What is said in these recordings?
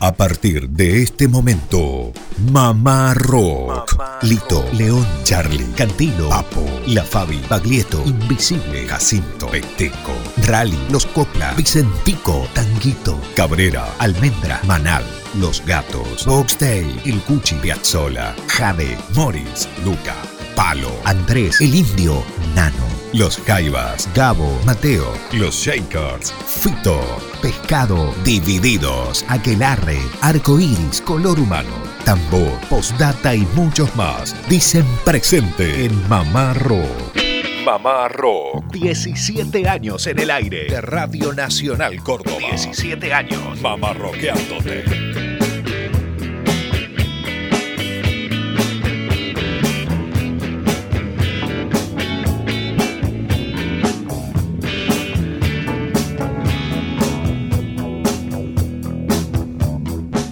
A partir de este momento, Mamá Rock. Lito, León, Charlie, Cantino, Papo, La Fabi, Baglietto, Invisible, Jacinto, Peteco, Rally, Los Copla, Vicentico, Tanguito, Cabrera, Almendra, Manal, Los Gatos, Boxtail, El Cuchi, Piazzola, Jade, Morris, Luca, Palo, Andrés, El Indio, Nano. Los Jaivas, Gabo, Mateo, Los Shakers, Fito, Pescado, Divididos, Aquelarre, Arcoiris, Color Humano, Tambor, Postdata y muchos más dicen presente en Mamá Rock. Mamá Rock. 17 años en el aire de Radio Nacional Córdoba. 17 años. Mamá Rockeándote.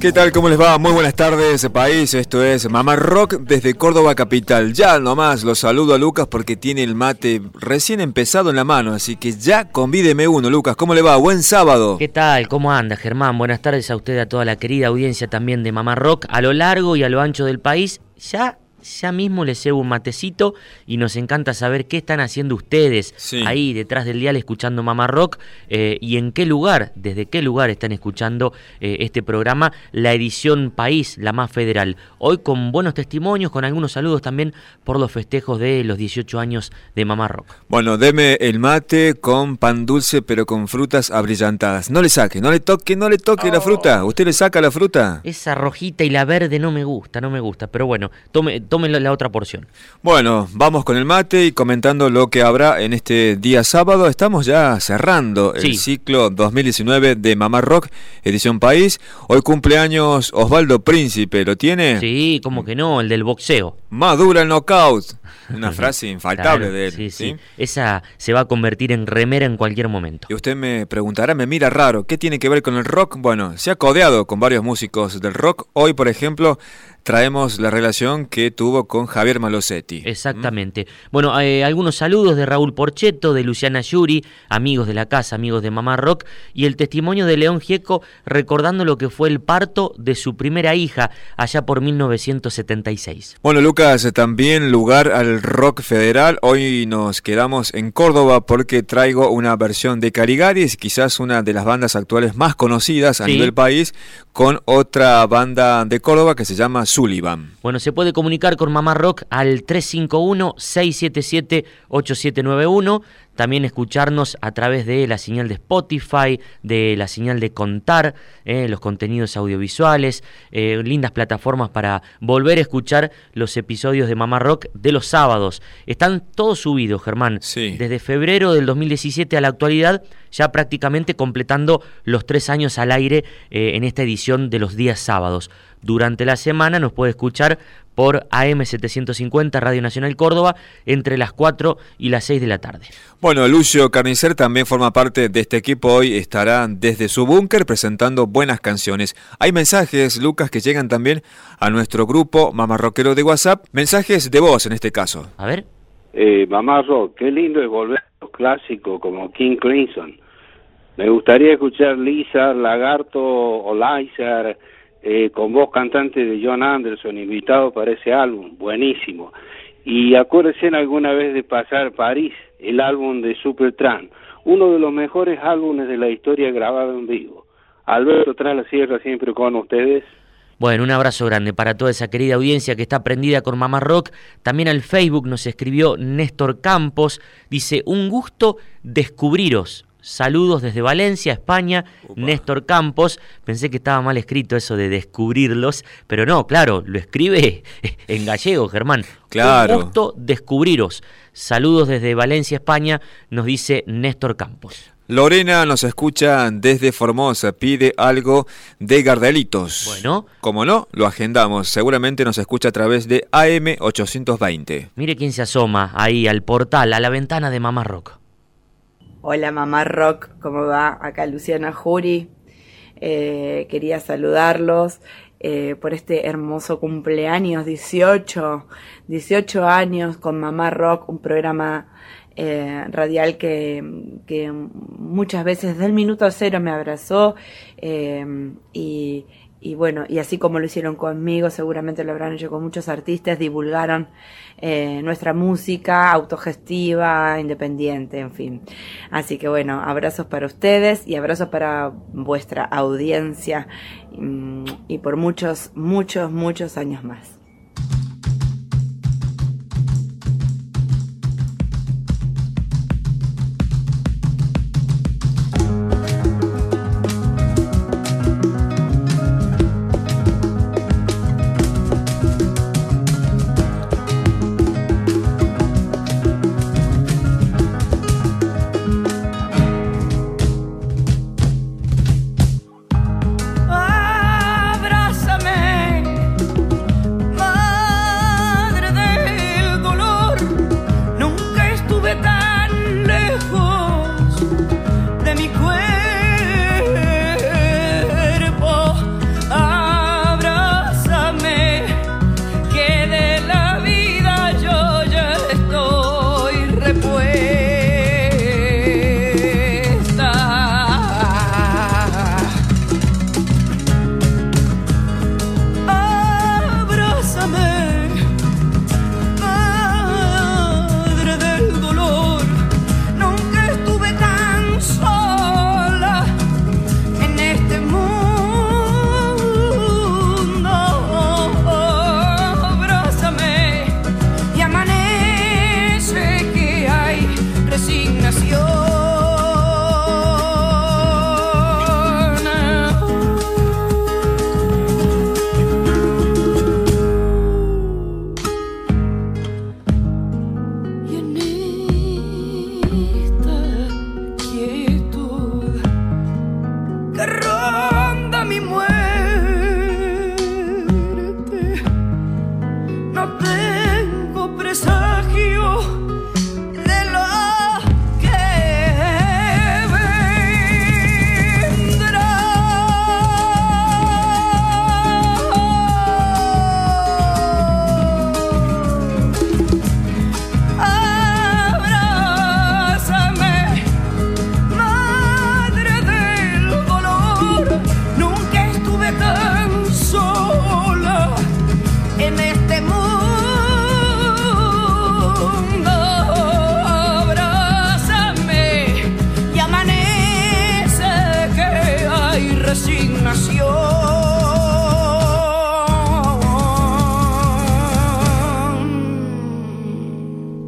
¿Qué tal? ¿Cómo les va? Muy buenas tardes, país. Esto es Mamá Rock desde Córdoba Capital. Ya nomás los saludo a Lucas porque tiene el mate recién empezado en la mano, así que ya convídeme uno, Lucas. ¿Cómo le va? Buen sábado. ¿Qué tal? ¿Cómo anda, Germán? Buenas tardes a usted, a toda la querida audiencia también de Mamá Rock, a lo largo y a lo ancho del país. Ya ya mismo les llevo un matecito y nos encanta saber qué están haciendo ustedes ahí detrás del dial escuchando Mamá Rock eh, y en qué lugar, desde qué lugar están escuchando eh, este programa, la edición País, la más federal. Hoy con buenos testimonios, con algunos saludos también por los festejos de los 18 años de Mamá Rock. Bueno, deme el mate con pan dulce pero con frutas abrillantadas. No le saque, no le toque, no le toque la fruta. ¿Usted le saca la fruta? Esa rojita y la verde no me gusta, no me gusta, pero bueno, tome tomen la, otra porción. Bueno, vamos con el mate y comentando lo que habrá en este día sábado. Estamos ya cerrando el ciclo 2019 de Mamá Rock, edición País. Hoy cumpleaños Osvaldo Príncipe, ¿lo tiene? Sí, como que no, el del boxeo. Madura el knockout. Una frase infaltable de él. Sí, sí, Esa se va a convertir en remera en cualquier momento. Y usted me preguntará, me mira raro, ¿qué tiene que ver con el rock? Bueno, se ha codeado con varios músicos del rock. Hoy, por ejemplo, traemos la relación que tuvo con Javier Malosetti. Exactamente. Bueno, eh, algunos saludos de Raúl Porcheto, de Luciana Yuri, amigos de la casa, amigos de Mamá Rock, y el testimonio de León Gieco recordando lo que fue el parto de su primera hija allá por 1976. Bueno, Lucas, también lugar al rock federal. Hoy nos quedamos en Córdoba porque traigo una versión de Carigaris, quizás una de las bandas actuales más conocidas a nivel país, con otra banda de Córdoba que se llama Sullivan. Bueno, se puede comunicar con Mamá Rock al 351-677-8791. También escucharnos a través de la señal de Spotify, de la señal de Contar, eh, los contenidos audiovisuales, eh, lindas plataformas para volver a escuchar los episodios de Mamá Rock de los sábados. Están todos subidos, Germán. Sí. Desde febrero del 2017 a la actualidad, ya prácticamente completando los tres años al aire eh, en esta edición de los días sábados. Durante la semana nos puede escuchar por AM750 Radio Nacional Córdoba entre las 4 y las 6 de la tarde. Bueno, Lucio Carnicer también forma parte de este equipo. Hoy estará desde su búnker presentando buenas canciones. Hay mensajes, Lucas, que llegan también a nuestro grupo Mamarroquero de WhatsApp. Mensajes de voz en este caso. A ver. Eh, Mamá Rock, qué lindo es volver a los clásicos como King Crimson. Me gustaría escuchar Lisa, Lagarto o Lizar eh, con voz cantante de John Anderson, invitado para ese álbum, buenísimo. Y acuérdense alguna vez de pasar París, el álbum de Supertramp, uno de los mejores álbumes de la historia grabado en vivo. Alberto tras la sierra siempre con ustedes. Bueno, un abrazo grande para toda esa querida audiencia que está prendida con Mamá Rock. También al Facebook nos escribió Néstor Campos. Dice, un gusto descubriros. Saludos desde Valencia, España, Néstor Campos. Pensé que estaba mal escrito eso de descubrirlos, pero no, claro, lo escribe en gallego, Germán. Claro. Un gusto descubriros. Saludos desde Valencia, España, nos dice Néstor Campos. Lorena nos escucha desde Formosa, pide algo de Gardelitos. Bueno. Como no, lo agendamos. Seguramente nos escucha a través de AM820. Mire quién se asoma ahí al portal, a la ventana de Mamá Rock. Hola mamá rock, ¿cómo va? Acá Luciana Jury. Eh, quería saludarlos eh, por este hermoso cumpleaños, 18, 18 años con mamá rock, un programa eh, radial que, muchas veces desde el minuto cero me abrazó y, y bueno, y así como lo hicieron conmigo, seguramente lo habrán hecho con muchos artistas, divulgaron eh, nuestra música autogestiva, independiente, en fin. Así que bueno, abrazos para ustedes y abrazos para vuestra audiencia mm, y por muchos, muchos, muchos años más.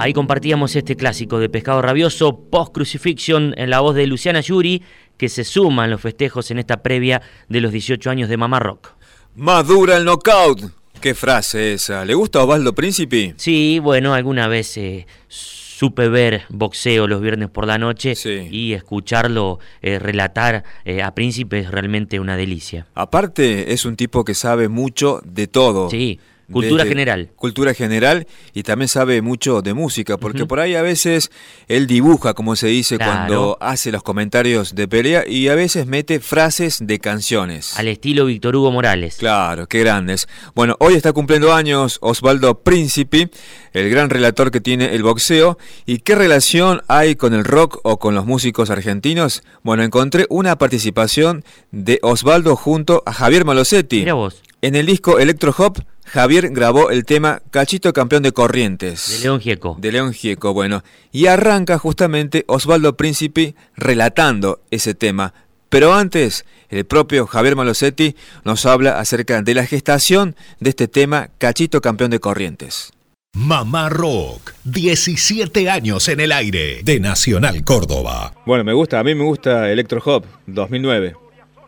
Ahí compartíamos este clásico de Pescado Rabioso, Post Crucifixion, en la voz de Luciana Yuri, que se suma en los festejos en esta previa de los 18 años de Mamá Rock. Madura el knockout. Qué frase esa. ¿Le gusta a Osvaldo Príncipe? Sí, bueno, alguna vez eh, supe ver boxeo los viernes por la noche y escucharlo eh, relatar eh, a Príncipe es realmente una delicia. Aparte, es un tipo que sabe mucho de todo. Sí. Cultura general. Cultura general y también sabe mucho de música, porque por ahí a veces él dibuja, como se dice, cuando hace los comentarios de pelea y a veces mete frases de canciones. Al estilo Víctor Hugo Morales. Claro, qué grandes. Bueno, hoy está cumpliendo años Osvaldo Príncipe, el gran relator que tiene el boxeo. ¿Y qué relación hay con el rock o con los músicos argentinos? Bueno, encontré una participación de Osvaldo junto a Javier Malosetti. Mira vos. En el disco Electro Hop, Javier grabó el tema Cachito Campeón de Corrientes. De León Gieco. De León Gieco, bueno. Y arranca justamente Osvaldo Príncipe relatando ese tema. Pero antes, el propio Javier Malosetti nos habla acerca de la gestación de este tema Cachito Campeón de Corrientes. Mamá Rock, 17 años en el aire, de Nacional Córdoba. Bueno, me gusta, a mí me gusta Electro Hop, 2009.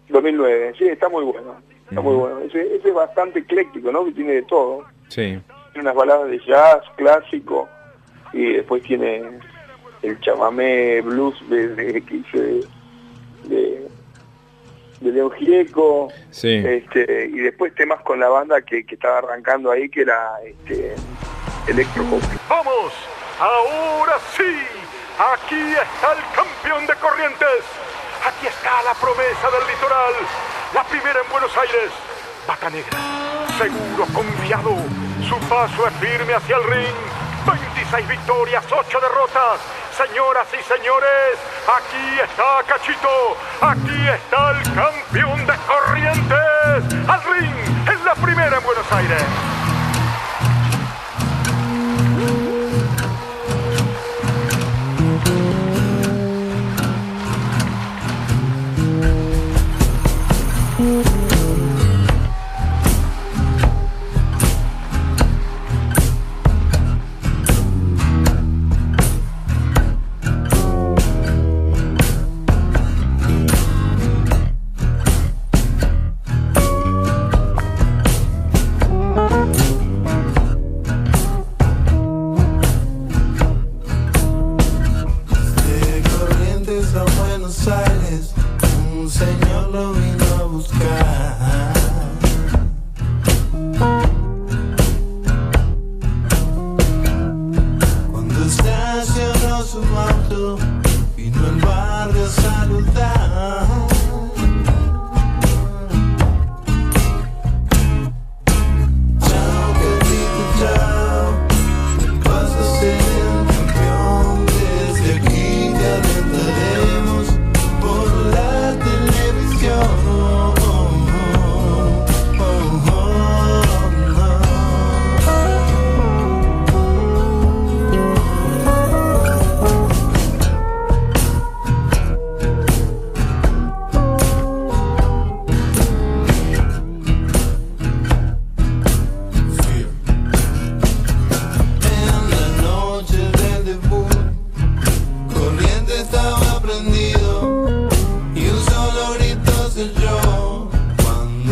2009, sí, está muy bueno. Está muy bueno. Ese, es bastante ecléctico, ¿no? Que tiene de todo. Sí. Tiene unas baladas de jazz clásico y después tiene el chamamé blues de, de hice de, de, León Gieco. Sí. Este, y después temas con la banda que, que estaba arrancando ahí, que era este, Electro ¡Vamos! ¡Ahora sí! Aquí está el campeón de Corrientes. Aquí está la promesa del litoral la primera en Buenos Aires. Vaca Negra, seguro, confiado. Su paso es firme hacia el ring. 26 victorias, 8 derrotas. Señoras y señores, aquí está Cachito. Aquí está el campeón de Corrientes. Al ring, en la primera en Buenos Aires.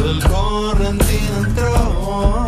el correntín entró.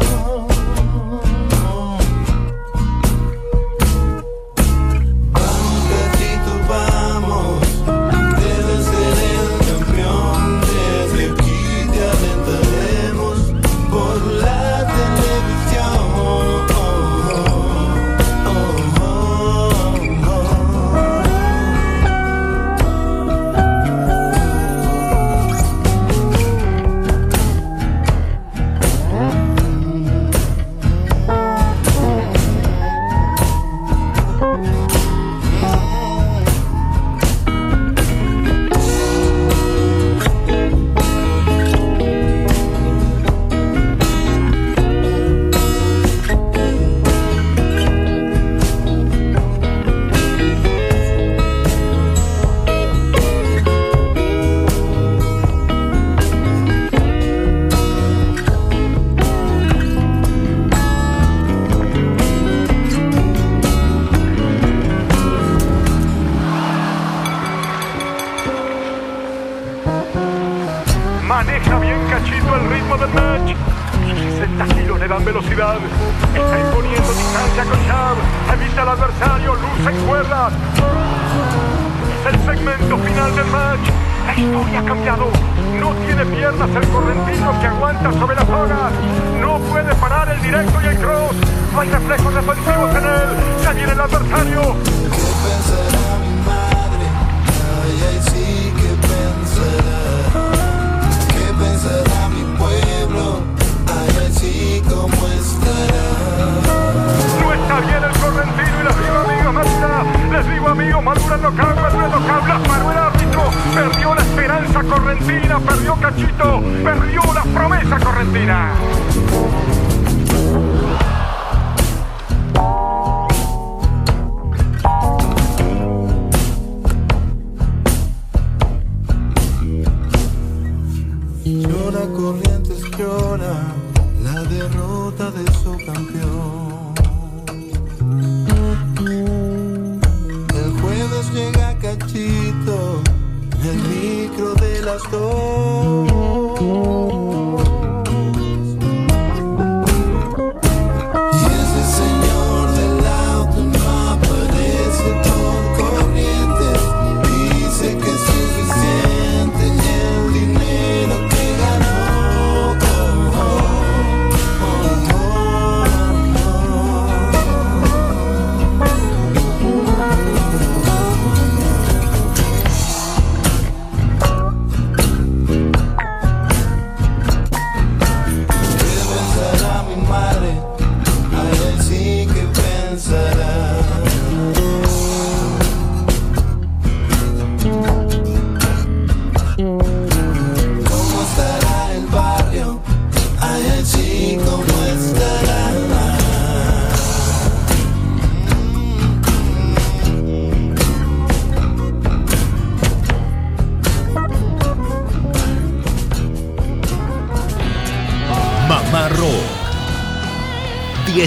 historia ha cambiado. No tiene piernas el correntino que aguanta sobre las horas. No puede parar el directo y el cross. No hay reflejos defensivos en él. Ya viene el adversario.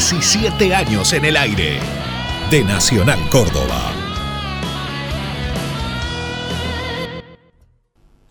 17 años en el aire. De Nacional Córdoba.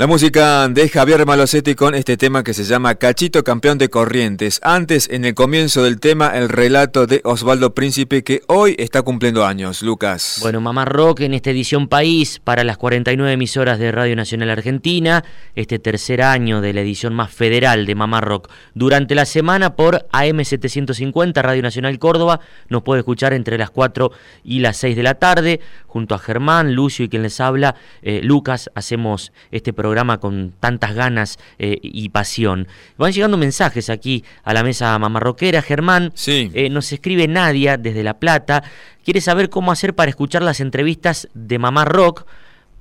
La música de Javier Malosetti con este tema que se llama Cachito Campeón de Corrientes. Antes, en el comienzo del tema, el relato de Osvaldo Príncipe que hoy está cumpliendo años. Lucas. Bueno, Mamá Rock en esta edición País para las 49 emisoras de Radio Nacional Argentina, este tercer año de la edición más federal de Mamá Rock. Durante la semana por AM750 Radio Nacional Córdoba nos puede escuchar entre las 4 y las 6 de la tarde. Junto a Germán, Lucio y quien les habla, eh, Lucas, hacemos este programa programa con tantas ganas eh, y pasión. Van llegando mensajes aquí a la mesa mamarroquera. Germán, sí. Eh, nos escribe Nadia desde La Plata. Quiere saber cómo hacer para escuchar las entrevistas de Mamá Rock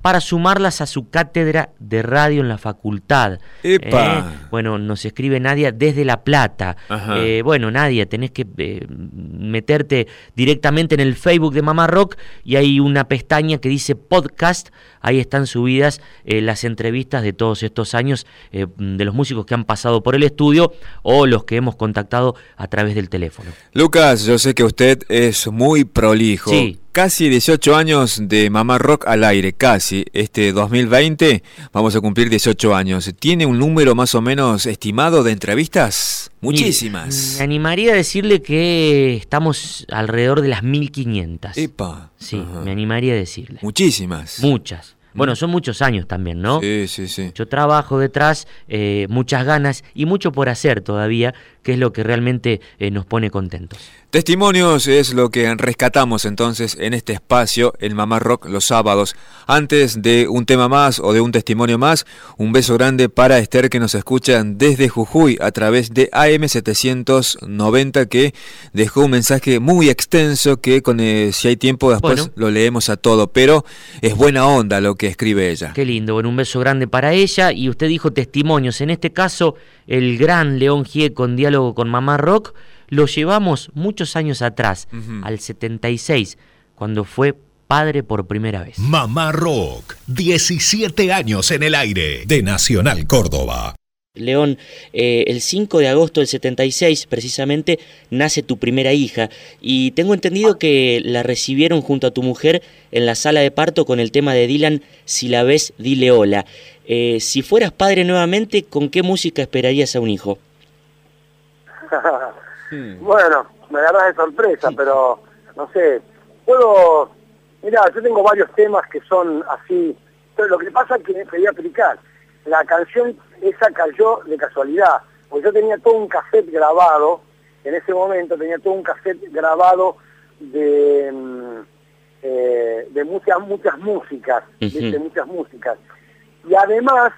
para sumarlas a su cátedra de radio en la facultad. ¡Epa! Eh, bueno, nos escribe Nadia desde La Plata. Eh, bueno, Nadia, tenés que eh, meterte directamente en el Facebook de Mamá Rock y hay una pestaña que dice podcast. Ahí están subidas las entrevistas de todos estos años de los músicos que han pasado por el estudio o los que hemos contactado a través del teléfono. Lucas, yo sé que usted es muy prolijo. Sí Casi 18 años de Mamá Rock al aire, casi. Este 2020 vamos a cumplir 18 años. ¿Tiene un número más o menos estimado de entrevistas? Muchísimas. Me animaría a decirle que estamos alrededor de las 1500. Epa. Sí, me animaría a decirle. Muchísimas. Muchas. Bueno, son muchos años también, ¿no? Sí, sí, sí. Yo trabajo detrás, eh, muchas ganas y mucho por hacer todavía, que es lo que realmente eh, nos pone contentos. Testimonios es lo que rescatamos entonces en este espacio, el Mamá Rock, los sábados. Antes de un tema más o de un testimonio más, un beso grande para Esther que nos escucha desde Jujuy a través de AM790 que dejó un mensaje muy extenso que con, eh, si hay tiempo después lo leemos a todo, pero es buena onda lo que escribe ella. Qué lindo, bueno, un beso grande para ella. Y usted dijo testimonios, en este caso el gran León Gieco en diálogo con Mamá Rock lo llevamos muchos años atrás, al 76, cuando fue padre por primera vez. Mamá Rock, 17 años en el aire, de Nacional Córdoba. León, eh, el 5 de agosto del 76 precisamente nace tu primera hija y tengo entendido que la recibieron junto a tu mujer en la sala de parto con el tema de Dylan, Si la ves, dile hola. Eh, si fueras padre nuevamente, ¿con qué música esperarías a un hijo? Bueno, me agarras de sorpresa, pero no sé, puedo... Mira, yo tengo varios temas que son así, pero lo que pasa es que quería aplicar. La canción esa cayó de casualidad, porque yo tenía todo un cassette grabado, en ese momento tenía todo un cassette grabado de, mm, eh, de muchas, muchas músicas, de muchas músicas. Y además,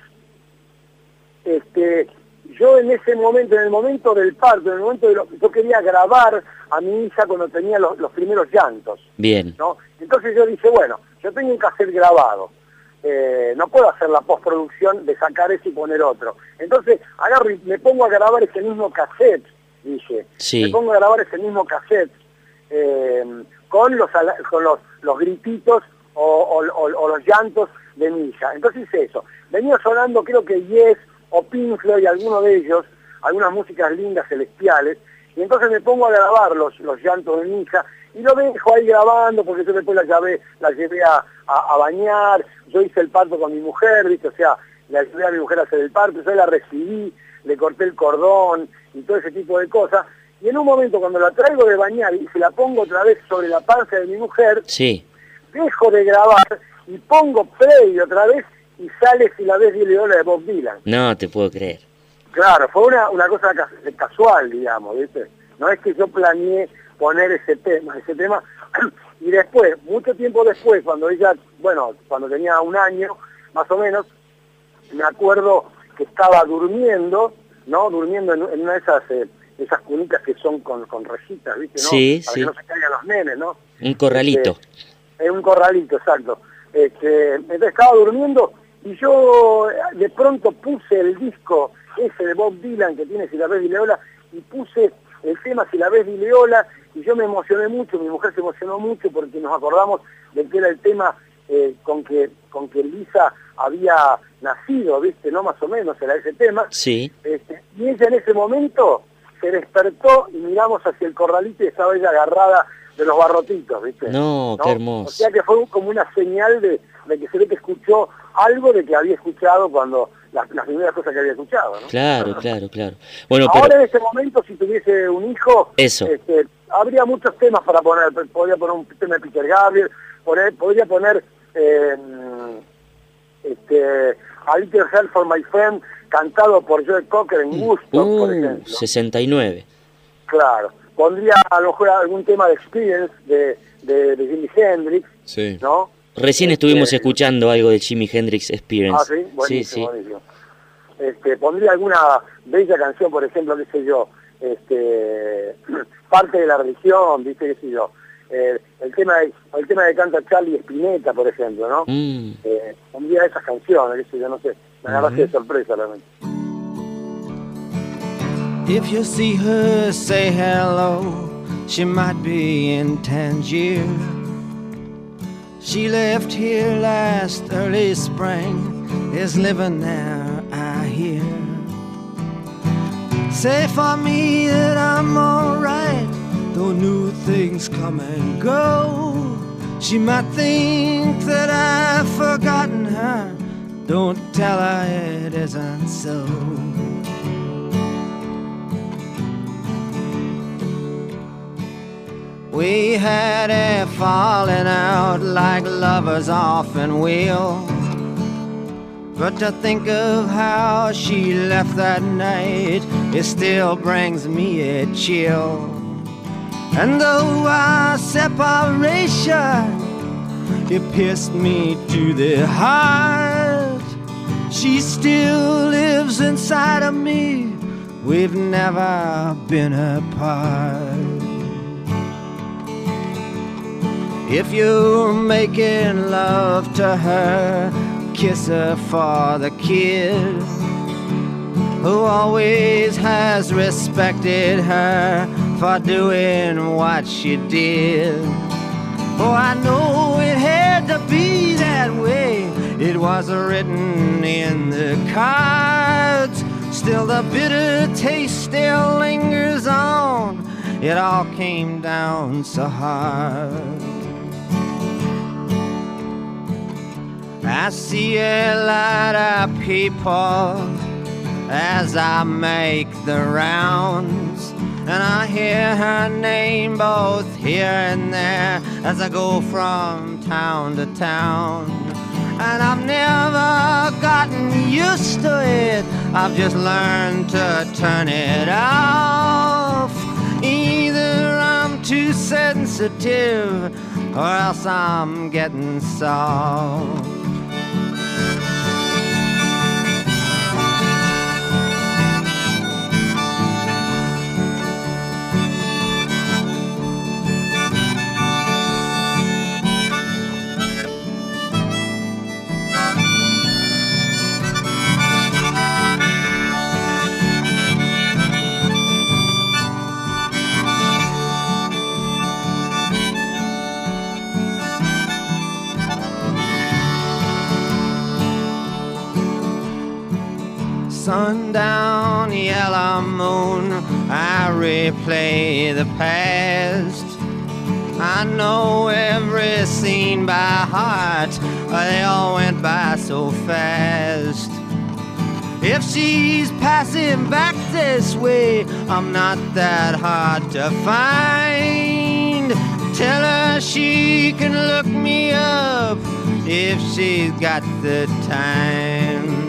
este, yo en ese momento, en el momento del parto, en el momento de lo, yo quería grabar a mi hija cuando tenía los, primeros llantos. Bien. ¿no? Entonces yo dije, bueno, yo tengo un cassette grabado, eh, no puedo hacer la postproducción de sacar ese y poner otro. Entonces agarro y me pongo a grabar ese mismo cassette, dije. Sí. Me pongo a grabar ese mismo cassette eh, con los con los, los grititos o, los llantos de mi hija. Entonces hice eso. Venía sonando creo que Yes o Pink Floyd, alguno de ellos, algunas músicas lindas, celestiales, y entonces me pongo a grabar los, los llantos de mi hija y lo dejo ahí grabando porque yo después la llevé, la llevé a, a, bañar, yo hice el parto con mi mujer, ¿viste? o sea, le ayudé a mi mujer a hacer el parto, yo la recibí, le corté el cordón y todo ese tipo de cosas. Y en un momento cuando la traigo de bañar y se la pongo otra vez sobre la panza de mi mujer, sí. dejo de grabar y pongo play otra vez y sale si la ves y le de Bob Dylan. No te puedo creer. Claro, fue una, una cosa casual, digamos, ¿viste? No es que yo planeé poner ese tema, ese tema, y después, mucho tiempo después, cuando ella, bueno, cuando tenía un año, más o menos, me acuerdo que estaba durmiendo, ¿no? Durmiendo en, una de esas, eh, esas cunitas que son con, con rejitas, ¿viste? ¿no? Sí, Para sí. que no se caigan los nenes, ¿no? Un corralito. Este, un corralito, exacto. Este, entonces estaba durmiendo y yo eh, de pronto puse el disco ese de Bob Dylan que tiene Si la ves Dileola y puse el tema Si la ves Dileola y yo me emocioné mucho, mi mujer se emocionó mucho porque nos acordamos de que era el tema eh, con que con que Lisa había nacido, ¿viste? ¿No? Más o menos era ese tema. Sí. Este, y ella en ese momento se despertó y miramos hacia el corralito y estaba ella agarrada de los barrotitos, ¿viste? No, qué hermoso. O sea que fue como una señal de, que se ve que escuchó algo de que había escuchado cuando las, primeras cosas que había escuchado, ¿no? Claro, claro, claro. Bueno, Ahora en ese momento, si tuviese un hijo, Eso. Este, habría muchos temas para poner. Podría poner un tema de Peter Gabriel, podría poner eh, este, A Little Help for My Friend, cantado por Joe Cocker en Gusto, por uh, ejemplo. 69. Claro. Pondría a lo mejor algún tema de Experience de, de, Jimi Hendrix, sí. ¿no? Recién este, estuvimos escuchando algo de Jimi Hendrix Experience. Ah, sí, buenísimo, buenísimo. Este, pondría alguna bella canción, por ejemplo, qué sé yo, este, parte de la religión, viste, qué sé yo. Eh, el tema de, el tema de canta Charlie Spinetta, por ejemplo, ¿no? Mm. Eh, pondría esas canciones, qué sé yo, no sé. Me agarraste de sorpresa realmente. If you see her, say hello. She might be in Tangier. She left here last early spring, is living there, I hear. Say for me that I'm alright, though new things come and go. She might think that I've forgotten her. Don't tell her it isn't so. We had a falling out like lovers often will. But to think of how she left that night, it still brings me a chill. And though our separation, it pierced me to the heart, she still lives inside of me. We've never been apart. If you're making love to her, kiss her for the kid who always has respected her for doing what she did. Oh, I know it had to be that way. It was written in the cards. Still, the bitter taste still lingers on. It all came down so hard. I see a lot of people as I make the rounds. And I hear her name both here and there as I go from town to town. And I've never gotten used to it, I've just learned to turn it off. Either I'm too sensitive or else I'm getting soft. Replay the past. I know every scene by heart, they all went by so fast. If she's passing back this way, I'm not that hard to find. Tell her she can look me up if she's got the time.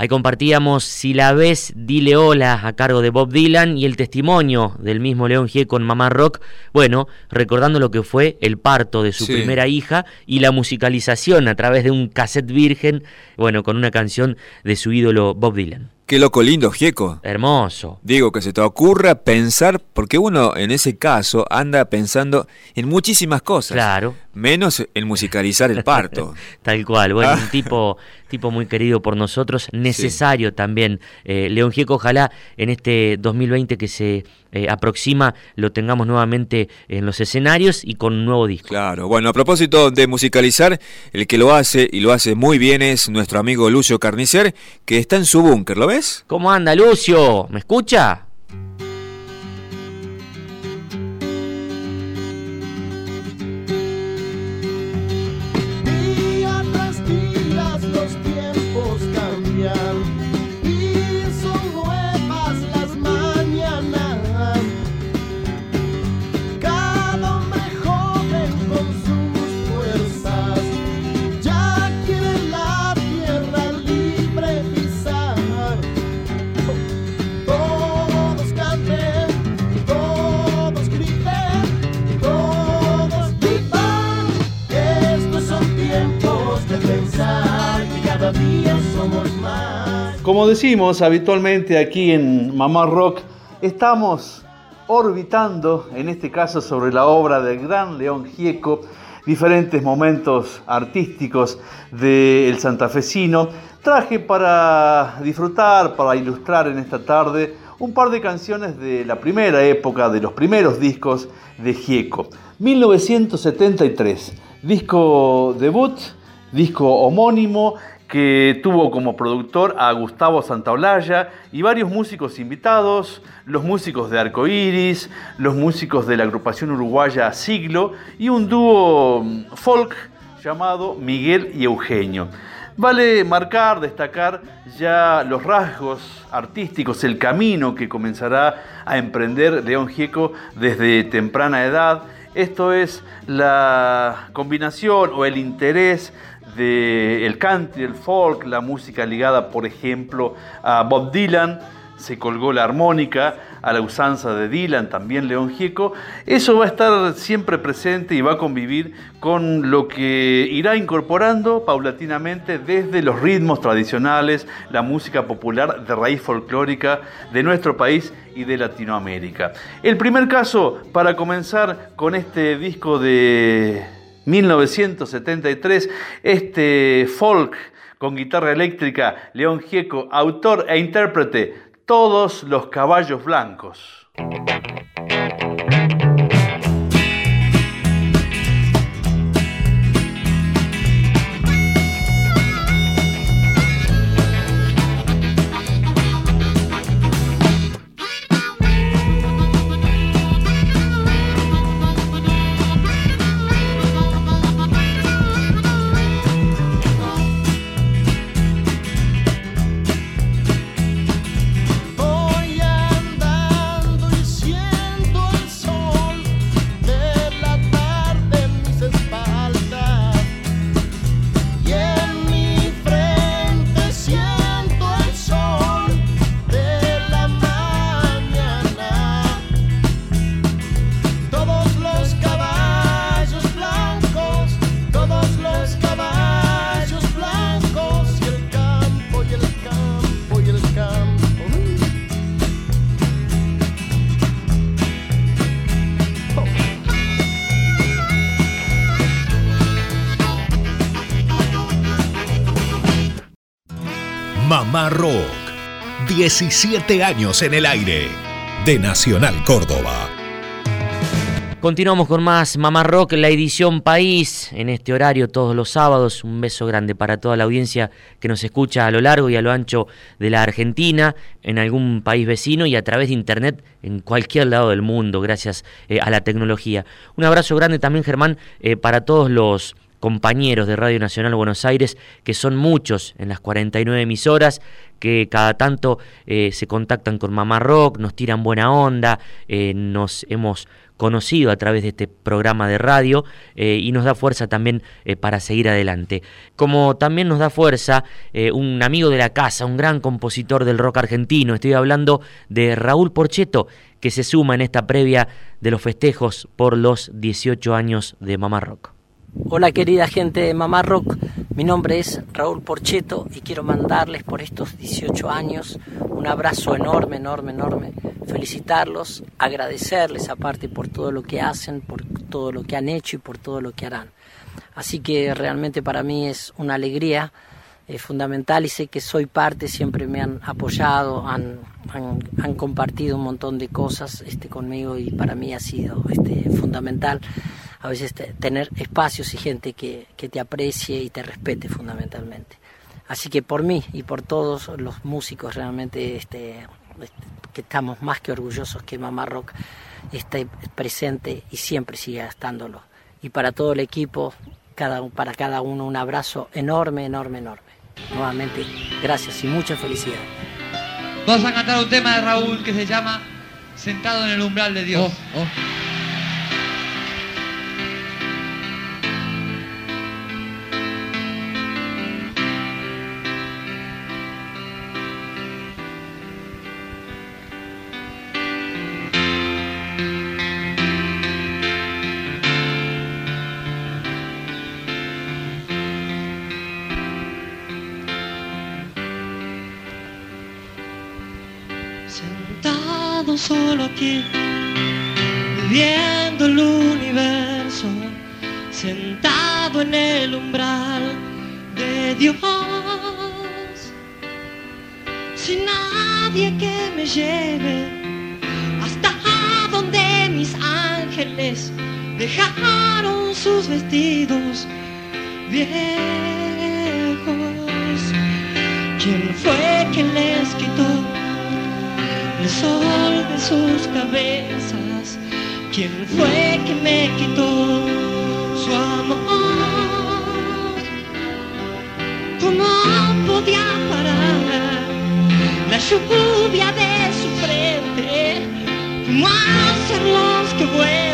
Ahí compartíamos Si la ves, dile hola a cargo de Bob Dylan y el testimonio del mismo León G con Mamá Rock, bueno, recordando lo que fue el parto de su primera hija y la musicalización a través de un cassette virgen, bueno, con una canción de su ídolo Bob Dylan. Qué loco lindo, Gieco. Hermoso. Digo, que se te ocurra pensar, porque uno en ese caso anda pensando en muchísimas cosas. Claro. Menos en musicalizar el parto. Tal cual. Bueno, Ah. un tipo, tipo muy querido por nosotros, necesario también. Eh, León Gieco, ojalá en este 2020 que se eh, aproxima lo tengamos nuevamente en los escenarios y con un nuevo disco. Claro, bueno, a propósito de musicalizar, el que lo hace y lo hace muy bien es nuestro amigo Lucio Carnicer, que está en su búnker, ¿lo ves? ¿Cómo anda, Lucio? ¿Me escucha? Como decimos habitualmente aquí en Mamá Rock, estamos orbitando, en este caso sobre la obra del gran León Gieco, diferentes momentos artísticos del santafesino. Traje para disfrutar, para ilustrar en esta tarde, un par de canciones de la primera época, de los primeros discos de Gieco. 1973, disco debut, disco homónimo que tuvo como productor a Gustavo Santaolalla y varios músicos invitados, los músicos de Arcoiris, los músicos de la agrupación uruguaya Siglo y un dúo mm, folk llamado Miguel y Eugenio. Vale marcar, destacar ya los rasgos artísticos, el camino que comenzará a emprender León Gieco desde temprana edad. Esto es la combinación o el interés del country, el folk, la música ligada, por ejemplo, a Bob Dylan, se colgó la armónica, a la usanza de Dylan, también León Gieco. Eso va a estar siempre presente y va a convivir con lo que irá incorporando paulatinamente desde los ritmos tradicionales, la música popular de raíz folclórica de nuestro país y de Latinoamérica. El primer caso para comenzar con este disco de 1973, este folk con guitarra eléctrica, León Gieco, autor e intérprete, Todos los caballos blancos. 17 años en el aire. De Nacional Córdoba. Continuamos con más Mamá Rock, la edición País, en este horario todos los sábados. Un beso grande para toda la audiencia que nos escucha a lo largo y a lo ancho de la Argentina, en algún país vecino y a través de internet en cualquier lado del mundo, gracias eh, a la tecnología. Un abrazo grande también, Germán, eh, para todos los compañeros de Radio Nacional Buenos Aires, que son muchos en las 49 emisoras, que cada tanto eh, se contactan con Mamá Rock, nos tiran buena onda, eh, nos hemos conocido a través de este programa de radio eh, y nos da fuerza también para seguir adelante. Como también nos da fuerza un amigo de la casa, un gran compositor del rock argentino, estoy hablando de Raúl Porcheto, que se suma en esta previa de los festejos por los 18 años de Mamá Rock. Hola querida gente de Mamá Rock, Mi nombre es Raúl Porcheto y quiero mandarles por estos 18 años un abrazo enorme, enorme, enorme. Felicitarlos, agradecerles aparte por todo lo que hacen, por todo lo que han hecho y por todo lo que harán. Así que realmente para mí es una alegría eh, fundamental y sé que soy parte, siempre me han apoyado, han, han, compartido un montón de cosas este, conmigo y para mí ha sido este, fundamental a veces te- tener espacios y gente que, que te aprecie y te respete fundamentalmente. Así que por mí y por todos los músicos realmente este, este, que estamos más que orgullosos que Mamá Rock esté presente y siempre siga estándolo. Y para todo el equipo, cada, para cada uno un abrazo enorme, enorme, enorme. Nuevamente, gracias y mucha felicidad. Vamos a cantar un tema de Raúl que se llama Sentado en el umbral de Dios. Sentado en el umbral de Dios, sin nadie que me lleve hasta donde mis ángeles dejaron sus vestidos viejos. ¿Quién fue quien les quitó? el sol de sus cabezas. ¿Quién fue que me quitó ¿Cómo podía parar la lluvia de su frente? ¿Cómo hacerlos que vuelvan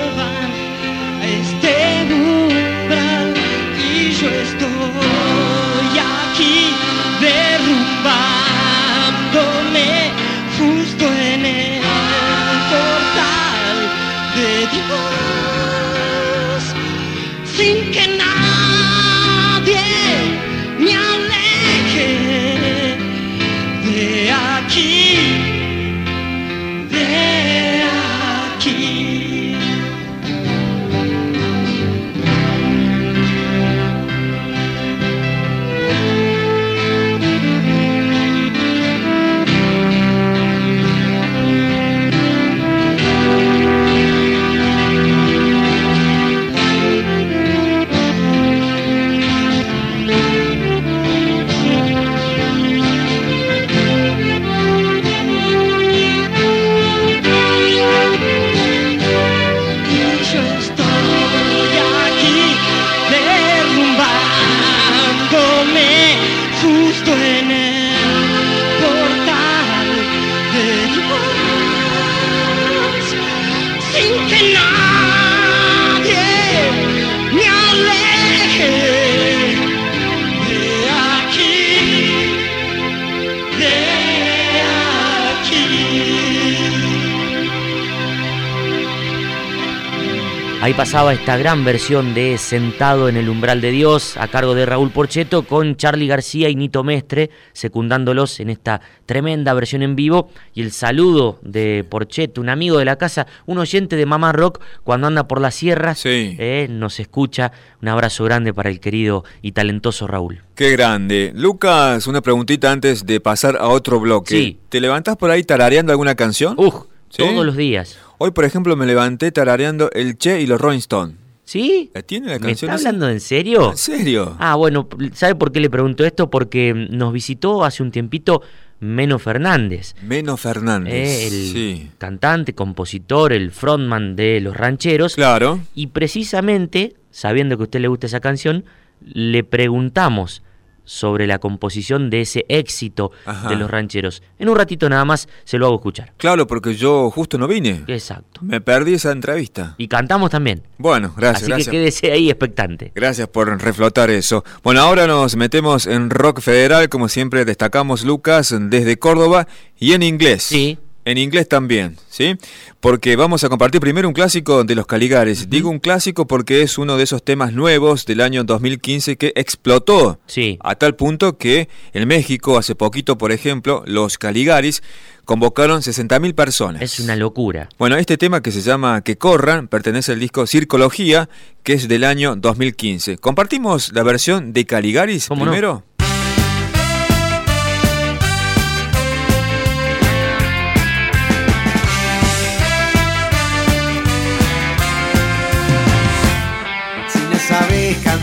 Ahí pasaba esta gran versión de Sentado en el umbral de Dios a cargo de Raúl Porcheto con Charlie García y Nito Mestre secundándolos en esta tremenda versión en vivo y el saludo de Porcheto, un amigo de la casa, un oyente de Mamá Rock cuando anda por las sierras, eh, nos escucha. Un abrazo grande para el querido y talentoso Raúl. Qué grande. Lucas, una preguntita antes de pasar a otro bloque. Sí. ¿Te levantás por ahí tarareando alguna canción? Uf, todos los días. Hoy, por ejemplo, me levanté tarareando El Che y los Rolling Stones. ¿Sí? ¿Tiene la ¿Me canción está esa? hablando en serio? ¿En serio? Ah, bueno, ¿sabe por qué le pregunto esto? Porque nos visitó hace un tiempito Meno Fernández. Meno Fernández. eh, el Sí. cantante, compositor, el frontman de Los Rancheros. Claro. Y precisamente, sabiendo que a usted le gusta esa canción, le preguntamos sobre la composición de ese éxito Ajá. de Los Rancheros. En un ratito nada más se lo hago escuchar. Claro, porque yo justo no vine. Exacto. Me perdí esa entrevista. Y cantamos también. Bueno, gracias. Así gracias. que quédese ahí expectante. Gracias por reflotar eso. Bueno, ahora nos metemos en rock federal, como siempre destacamos Lucas, desde Córdoba y en inglés. Sí, En inglés también, ¿sí? Porque vamos a compartir primero un clásico de los Caligares. Digo un clásico porque es uno de esos temas nuevos del año 2015 que explotó. Sí. A tal punto que en México, hace poquito, por ejemplo, los Caligaris convocaron 60.000 personas. Es una locura. Bueno, este tema que se llama Que Corran pertenece al disco Circología, que es del año 2015. ¿Compartimos la versión de Caligaris ¿Cómo no?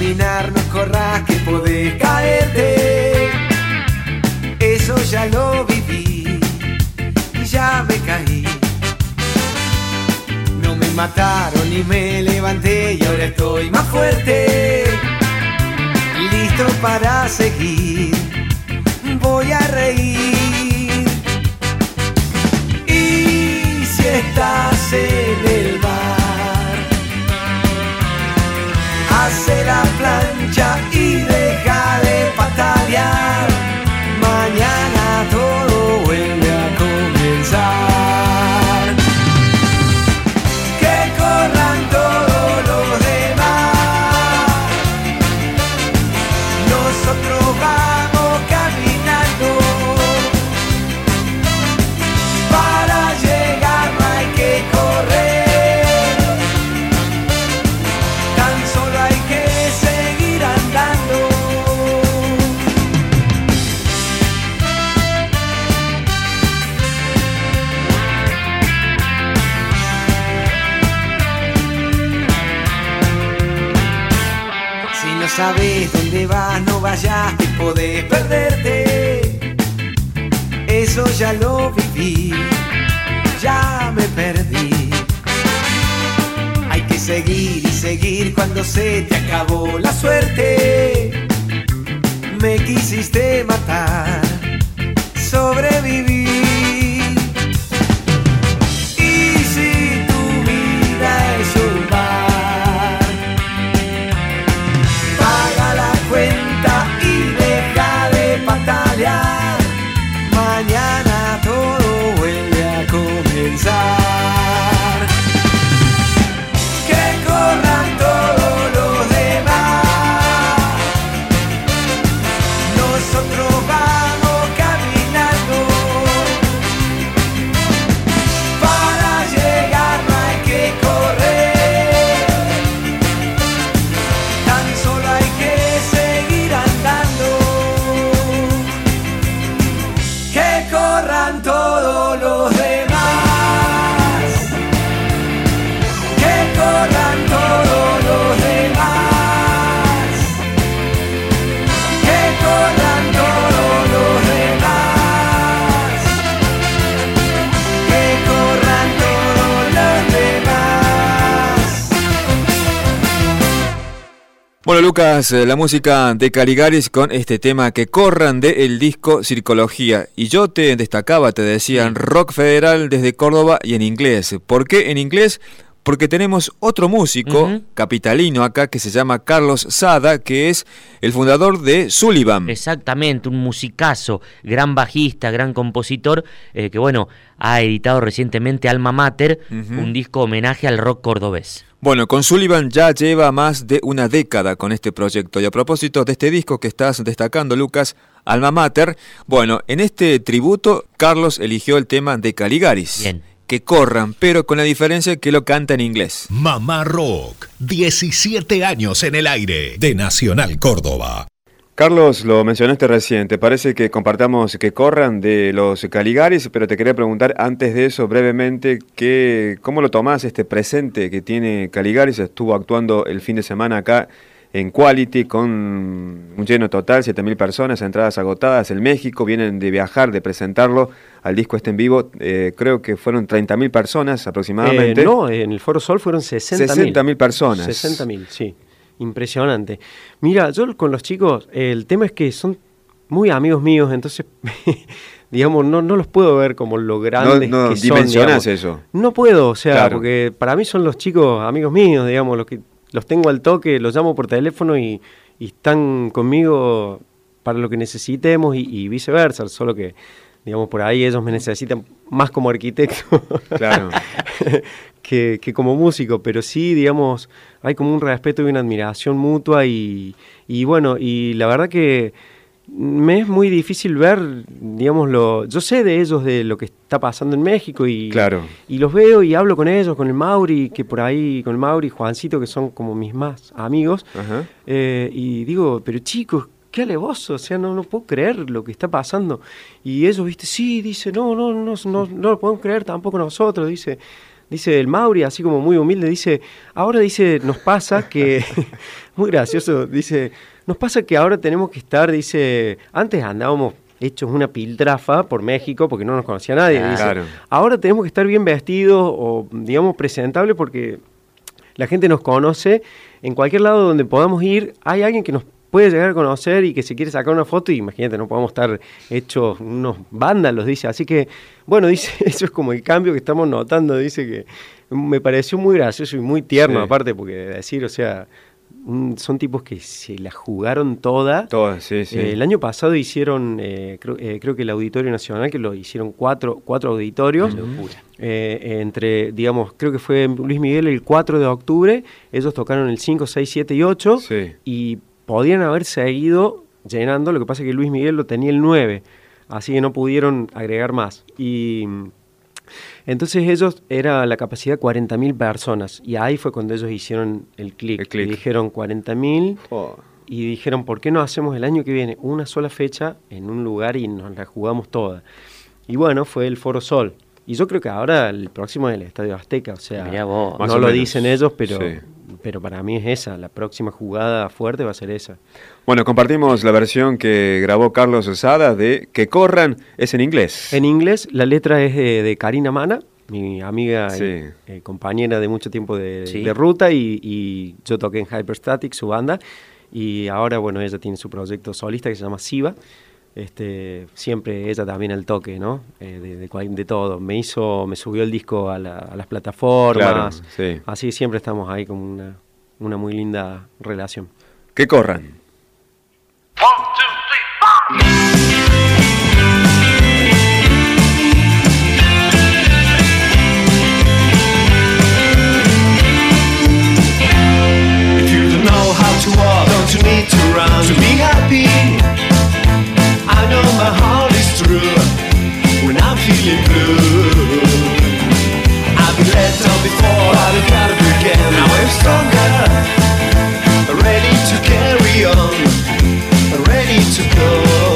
No corras que podés caerte. Eso ya lo viví y ya me caí. No me mataron ni me levanté y ahora estoy más fuerte. Listo para seguir, voy a reír. Y si estás en el mar, hace la plancha y deja de patalear. No sabes dónde vas, no vayas que podés perderte. Eso ya lo viví, ya me perdí. Hay que seguir y seguir cuando se te acabó la suerte. Me quisiste matar, sobreviví. Bueno, Lucas, eh, la música de Caligaris con este tema que corran de el disco Circología. Y yo te destacaba, te decían rock federal desde Córdoba y en inglés. ¿Por qué en inglés? Porque tenemos otro músico capitalino acá que se llama Carlos Sada, que es el fundador de Sullivan. Exactamente, un musicazo, gran bajista, gran compositor, eh, que bueno, ha editado recientemente Alma Mater, un disco homenaje al rock cordobés. Bueno, con Sullivan ya lleva más de una década con este proyecto. Y a propósito de este disco que estás destacando, Lucas, Alma Mater, bueno, en este tributo, Carlos eligió el tema de Caligaris. Bien. Que corran, pero con la diferencia que lo canta en inglés. Mamá Rock, 17 años en el aire de Nacional Córdoba. Carlos, lo mencionaste recién, te parece que compartamos que corran de los Caligaris, pero te quería preguntar antes de eso brevemente, que, ¿cómo lo tomás este presente que tiene Caligaris? Estuvo actuando el fin de semana acá en Quality con un lleno total, 7.000 personas, entradas agotadas en México, vienen de viajar, de presentarlo al disco este en vivo, eh, creo que fueron 30.000 personas aproximadamente. Eh, no, en el Foro Sol fueron 60.000. 60.000 personas. 60.000, sí. Impresionante. Mira, yo con los chicos, el tema es que son muy amigos míos, entonces, digamos, no, no los puedo ver como lo grandes no que son. dimensionás digamos. eso. No puedo, o sea, Claro. porque para mí son los chicos amigos míos, digamos, los que los tengo al toque, los llamo por teléfono y, y están conmigo para lo que necesitemos y, y viceversa, solo que digamos, por ahí ellos me necesitan más como arquitecto Claro. que, que como músico, pero sí, digamos, hay como un respeto y una admiración mutua y, y bueno, y la verdad que me es muy difícil ver, digamos, lo, yo sé de ellos, de lo que está pasando en México y, Claro. y los veo y hablo con ellos, con el Mauri, que por ahí, con el Mauri y Juancito, que son como mis más amigos, eh, y digo, pero chicos, qué alevoso, o sea, no, no puedo creer lo que está pasando. Y ellos, viste, sí, dice, no, no, no, no, no lo podemos creer tampoco nosotros, dice. Dice el Mauri, así como muy humilde, dice, ahora dice, nos pasa que, muy gracioso, dice, nos pasa que ahora tenemos que estar, dice, antes andábamos hechos una piltrafa por México porque no nos conocía nadie. dice, Claro. ahora tenemos que estar bien vestidos o, digamos, presentables porque la gente nos conoce. En cualquier lado donde podamos ir, hay alguien que nos puede llegar a conocer y que se quiere sacar una foto y imagínate, no podemos estar hechos unos vándalos, dice. Así que, bueno, dice, eso es como el cambio que estamos notando, dice que me pareció muy gracioso y muy tierno Sí. aparte, porque decir, o sea, mm, son tipos que se la jugaron toda. Todas, sí, sí. Eh, el año pasado hicieron, eh, creo, eh, creo que el Auditorio Nacional, que lo hicieron cuatro, cuatro auditorios. Entre, digamos, creo que fue Luis Miguel el 4 de octubre, ellos tocaron el 5, 6, 7 y 8 Sí. y podían haber seguido llenando, lo que pasa es que Luis Miguel lo tenía el 9, así que no pudieron agregar más. Y entonces ellos, era la capacidad 40.000 personas y ahí fue cuando ellos hicieron el clic. Y dijeron 40.000 Oh. y dijeron, ¿por qué no hacemos el año que viene una sola fecha en un lugar y nos la jugamos toda? Y bueno, fue el Foro Sol. Y yo creo que ahora el próximo es el Estadio Azteca, o sea, vos. No lo menos, dicen ellos, pero, sí. Pero para mí es esa, la próxima jugada fuerte va a ser esa. Bueno, compartimos la versión que grabó Carlos Osada de Que corran, es en inglés. En inglés, la letra es de, de Karina Mana, mi amiga y Sí. eh, compañera de mucho tiempo de, Sí. de ruta, y, y yo toqué en Hyperstatic, su banda, y ahora, bueno, ella tiene su proyecto solista que se llama Siva. Este, siempre ella también al toque, ¿no? Eh, de, de de todo. Me hizo, me subió el disco a, la- a las plataformas. Claro, sí. Así siempre estamos ahí con una, una muy linda relación. Que corran. If you don't know how to walk, don't you need to run to be happy? know my heart is true when I'm feeling blue. I've been let down before, I've been kind of again. Now I'm stronger, ready to carry on, ready to go.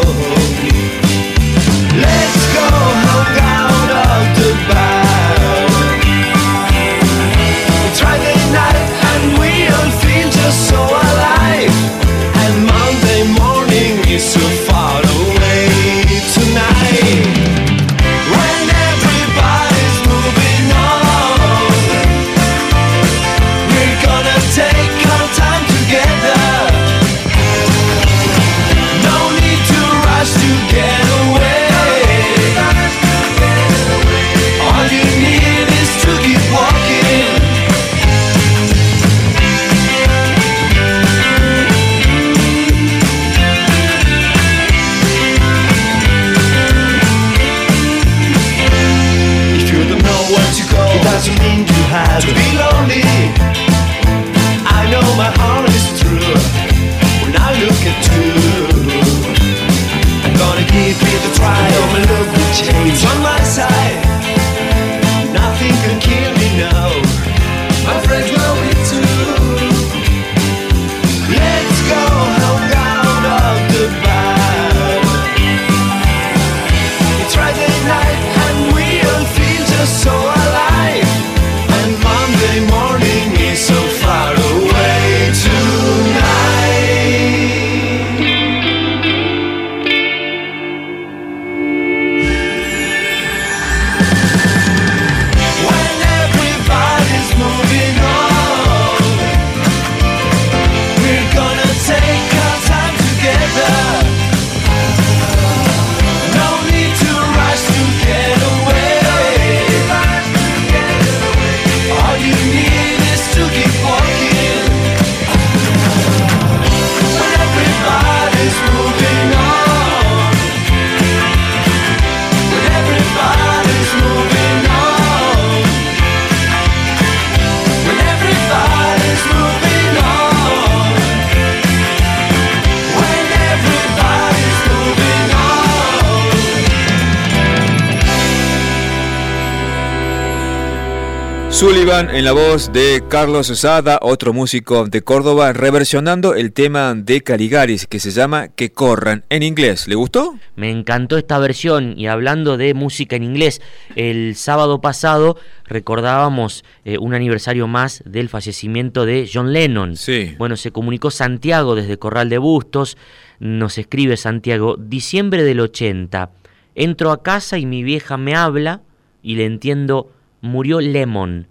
Sullivan en la voz de Carlos Sada, otro músico de Córdoba, reversionando el tema de Caligaris que se llama Que corran en inglés. ¿Le gustó? Me encantó esta versión y hablando de música en inglés, el sábado pasado recordábamos eh, un aniversario más del fallecimiento de John Lennon. Sí. Bueno, se comunicó Santiago desde Corral de Bustos, nos escribe Santiago, diciembre del 80, entro a casa y mi vieja me habla y le entiendo murió Lemon.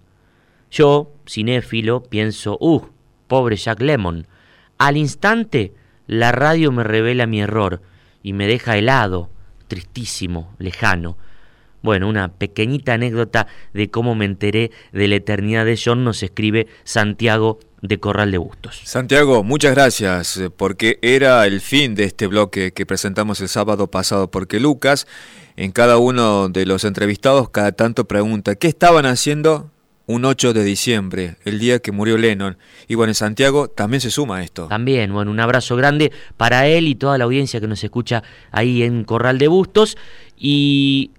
Yo, cinéfilo, pienso, uh, pobre Jack Lemon. Al instante, la radio me revela mi error y me deja helado, tristísimo, lejano. Bueno, una pequeñita anécdota de cómo me enteré de la eternidad de John nos escribe Santiago de Corral de Bustos. Santiago, muchas gracias, eh, porque era el fin de este bloque que presentamos el sábado pasado, porque Lucas, en cada uno de los entrevistados, cada tanto pregunta, ¿qué estaban haciendo un 8 de diciembre, el día que murió Lennon? Y bueno, Santiago también se suma a esto. También, bueno, un abrazo grande para él y toda la audiencia que nos escucha ahí en Corral de Bustos. Y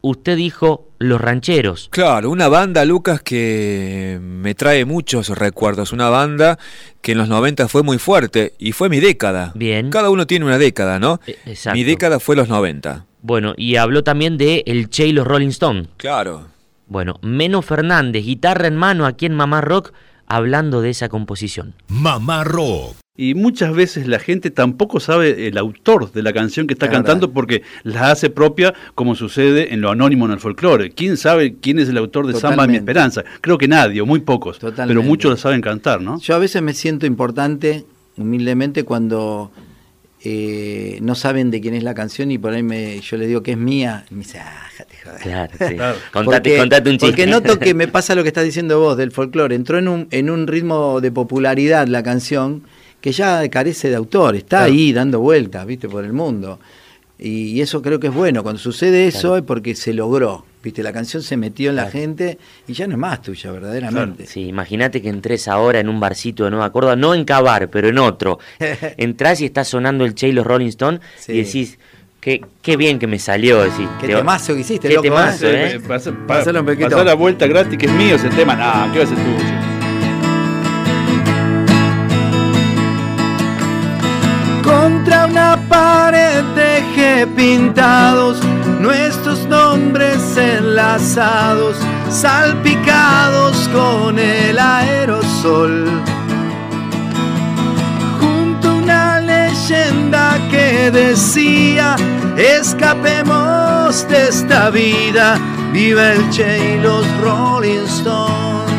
usted dijo Los Rancheros. Claro, una banda, Lucas, que me trae muchos recuerdos. Una banda que en los 90 fue muy fuerte y fue mi década. Bien. Cada uno tiene una década, ¿no? E- exacto. Mi década fue los 90. Bueno, y habló también de El Che y los Rolling Stone. Claro. Bueno, Meno Fernández, guitarra en mano aquí en Mamá Rock, hablando de esa composición. Mamá Rock. Y muchas veces la gente tampoco sabe el autor de la canción que está Es cantando porque la hace propia, como sucede en lo anónimo en el folclore. ¿Quién sabe quién es el autor de Samba de mi. Esperanza? Creo que nadie, o muy pocos. Pero Totalmente. muchos lo saben cantar, ¿no? Yo a veces me siento importante, humildemente, cuando eh, no saben de quién es la canción y por ahí me, yo les digo que es mía. Y me dice, ah, déjate joder. Claro, sí. Claro. Contate, Porque- contate un chiste. Porque noto que me pasa lo que estás diciendo vos del folclore. Entró en un, en un ritmo de popularidad la canción que ya carece de autor. Está Claro. ahí dando vueltas, viste, por el mundo. Y, y eso creo que es bueno. Cuando sucede eso Claro. es porque se logró. Viste, la canción se metió en la gente y ya no es más tuya, verdaderamente. Sí, imagínate que entres ahora en un barcito de Nueva Córdoba, no en Cabar, pero en otro. Entrás y está sonando el Che y los Rolling Stone Sí. y decís, qué, qué bien que me salió. Decís, Qué te- temazo que hiciste, Qué loco, temazo, ¿eh? ¿eh? Pasa, Pasalo un poquito. pasar la vuelta gratis, que es mío ese tema. No, ¿qué va a ser tuyo? Contra una dejé pintados nuestros nombres enlazados, salpicados con el aerosol. Junto a una leyenda que decía, escapemos de esta vida, viva el Che y los Rolling Stones.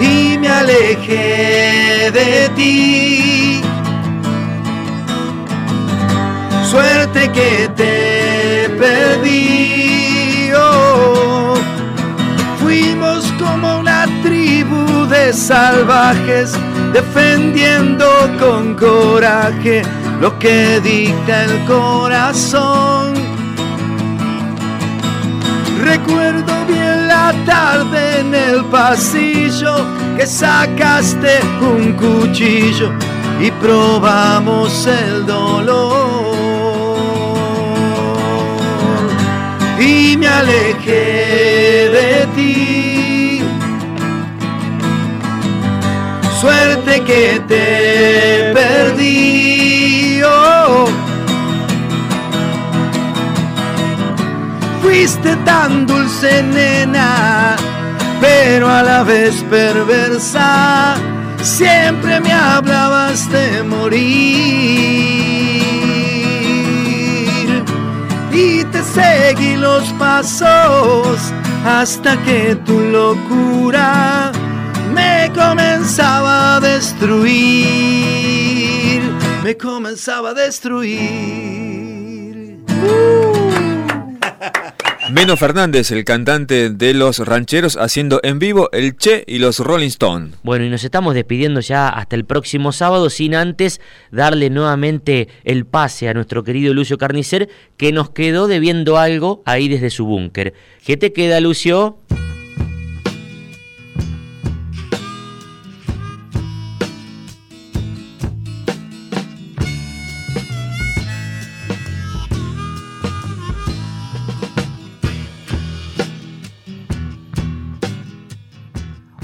y me alejé de ti. Suerte que te perdí. oh. Fuimos como una tribu de salvajes defendiendo con coraje lo que dicta el corazón. Recuerdo bien la tarde en el pasillo que sacaste un cuchillo y probamos el dolor. Y me alejé de ti. Suerte que te perdí. oh. Fuiste tan dulce, nena, pero a la vez perversa. Siempre me hablabas de morir. Seguí los pasos hasta que tu locura me comenzaba a destruir. Me comenzaba a destruir. Meno Fernández, el cantante de Los Rancheros, haciendo en vivo el Che y los Rolling Stone. Bueno, y nos estamos despidiendo ya hasta el próximo sábado, sin antes darle nuevamente el pase a nuestro querido Lucio Carnicer, que nos quedó debiendo algo ahí desde su búnker. ¿Qué te queda, Lucio?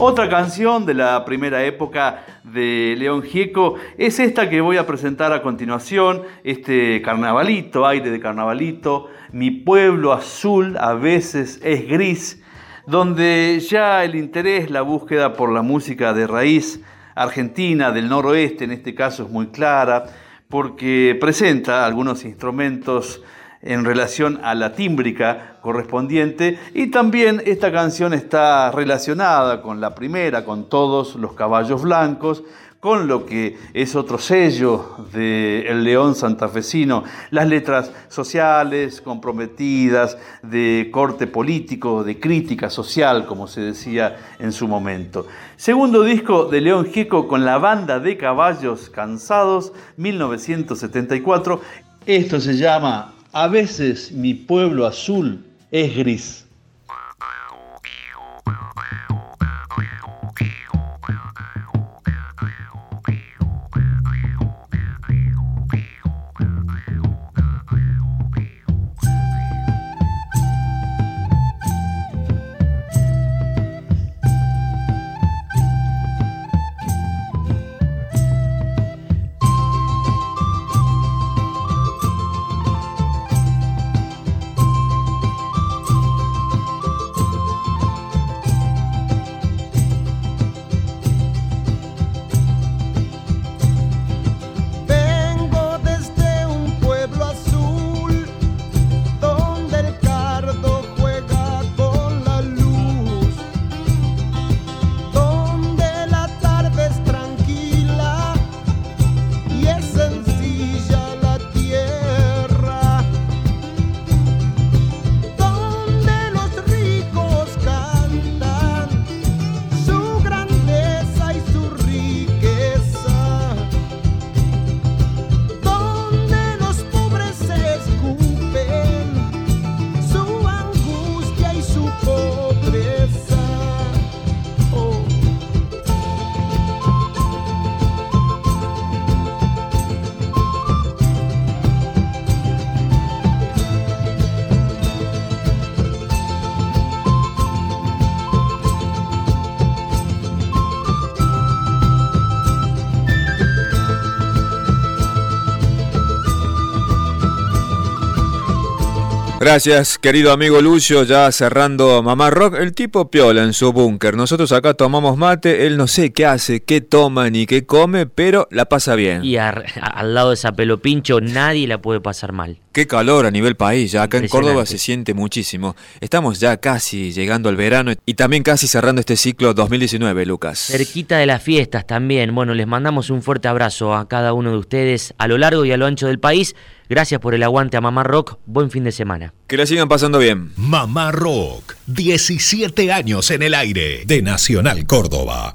Otra canción de la primera época de León Gieco es esta que voy a presentar a continuación, este carnavalito, aire de carnavalito, Mi pueblo azul a veces es gris, donde ya el interés, la búsqueda por la música de raíz argentina del noroeste, en este caso es muy clara, porque presenta algunos instrumentos en relación a la tímbrica correspondiente y también esta canción está relacionada con la primera, con todos los caballos blancos, con lo que es otro sello del el león santafesino, las letras sociales, comprometidas, de corte político, de crítica social, como se decía en su momento. Segundo disco de León Gieco con la banda de caballos cansados, 1974. Esto se llama A veces mi pueblo azul es gris. Gracias, querido amigo Lucio, ya cerrando Mamá Rock, el tipo piola en su búnker. Nosotros acá tomamos mate, él no sé qué hace, qué toma ni qué come, pero la pasa bien. Y al lado de esa pelopincho nadie la puede pasar mal. Qué calor a nivel país, ya acá en. Córdoba se siente muchísimo. Estamos ya casi llegando al verano y también casi cerrando este ciclo 2019, Lucas. Cerquita de las fiestas también. Bueno, les mandamos un fuerte abrazo a cada uno de ustedes a lo largo y a lo ancho del país. Gracias por el aguante a Mamá Rock. Buen fin de semana. Que la sigan pasando bien. Mamá Rock, 17 años en el aire de Nacional Córdoba.